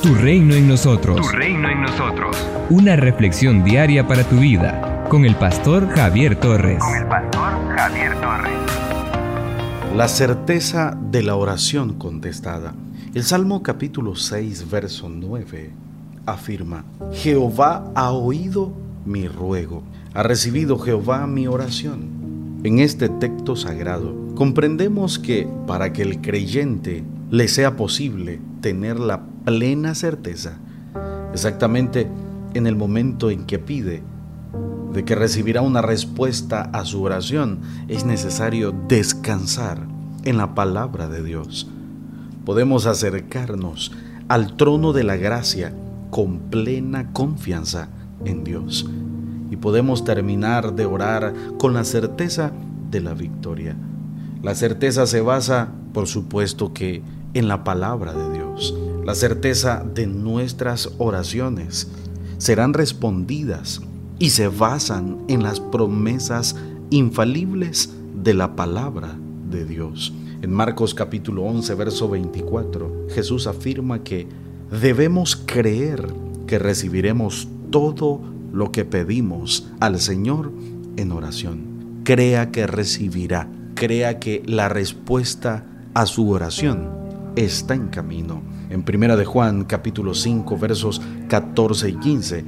Tu reino en nosotros. Tu reino en nosotros. Una reflexión diaria para tu vida con el pastor Javier Torres. Con el pastor Javier Torres. La certeza de la oración contestada. El Salmo capítulo 6, verso 9 afirma, Jehová ha oído mi ruego, ha recibido Jehová mi oración. En este texto sagrado comprendemos que para que el creyente le sea posible tener la plena certeza, exactamente en el momento en que pide, de que recibirá una respuesta a su oración, es necesario descansar en la palabra de Dios. Podemos acercarnos al trono de la gracia con plena confianza en Dios y podemos terminar de orar con la certeza de la victoria. La certeza se basa, por supuesto que, en la palabra de Dios. La certeza de nuestras oraciones serán respondidas y se basan en las promesas infalibles de la palabra de Dios. En Marcos capítulo 11, verso 24, Jesús afirma que debemos creer que recibiremos todo lo que pedimos al Señor en oración. Crea que recibirá, crea que la respuesta a su oración está en camino. En Primera de Juan capítulo 5 versos 14 y 15,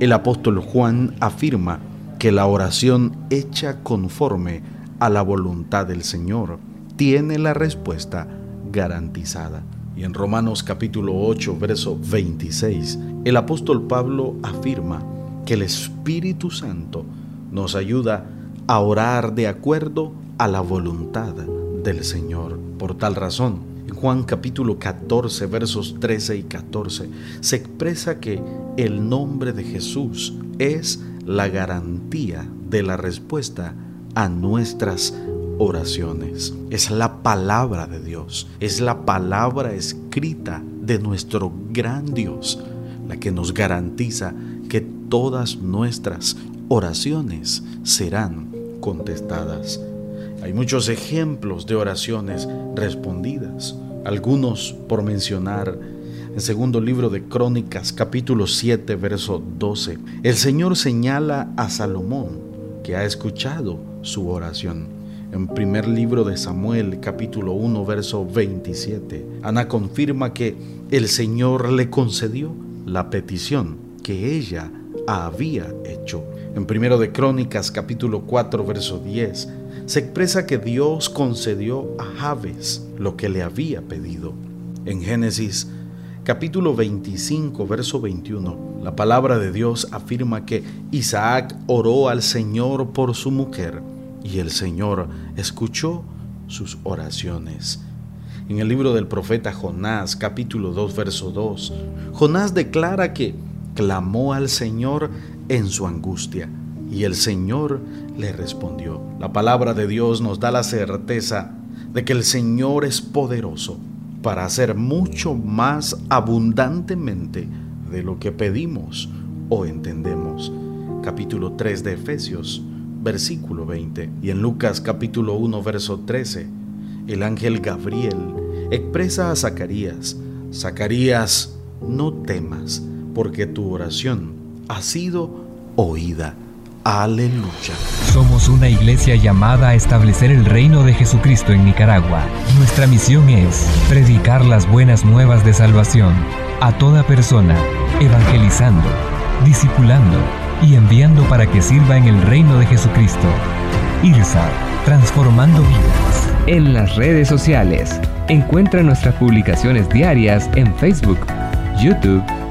el apóstol Juan afirma que la oración hecha conforme a la voluntad del Señor tiene la respuesta garantizada. Y en Romanos capítulo 8 verso 26, el apóstol Pablo afirma que el Espíritu Santo nos ayuda a orar de acuerdo a la voluntad del Señor. Por tal razón, Juan capítulo 14, versos 13 y 14, se expresa que el nombre de Jesús es la garantía de la respuesta a nuestras oraciones. Es la palabra de Dios, es la palabra escrita de nuestro gran Dios, la que nos garantiza que todas nuestras oraciones serán contestadas. Hay muchos ejemplos de oraciones respondidas, algunos por mencionar. En segundo libro de Crónicas, capítulo 7, verso 12, el Señor señala a Salomón que ha escuchado su oración. En primer libro de Samuel, capítulo 1, verso 27, Ana confirma que el Señor le concedió la petición que ella había hecho. En primero de Crónicas, capítulo 4, verso 10, se expresa que Dios concedió a Javes lo que le había pedido. En Génesis capítulo 25, verso 21, la palabra de Dios afirma que Isaac oró al Señor por su mujer y el Señor escuchó sus oraciones. En el libro del profeta Jonás, capítulo 2, verso 2, Jonás declara que clamó al Señor en su angustia y el Señor le respondió. La palabra de Dios nos da la certeza de que el Señor es poderoso para hacer mucho más abundantemente de lo que pedimos o entendemos. Capítulo 3 de Efesios, versículo 20. Y en Lucas capítulo 1, verso 13, el ángel Gabriel expresa a Zacarías, Zacarías, no temas, porque tu oración ha sido oída. Aleluya. Somos una iglesia llamada a establecer el reino de Jesucristo en Nicaragua. Nuestra misión es predicar las buenas nuevas de salvación a toda persona, evangelizando, discipulando y enviando para que sirva en el reino de Jesucristo. IRSA, transformando vidas. En las redes sociales, encuentra nuestras publicaciones diarias en Facebook, YouTube,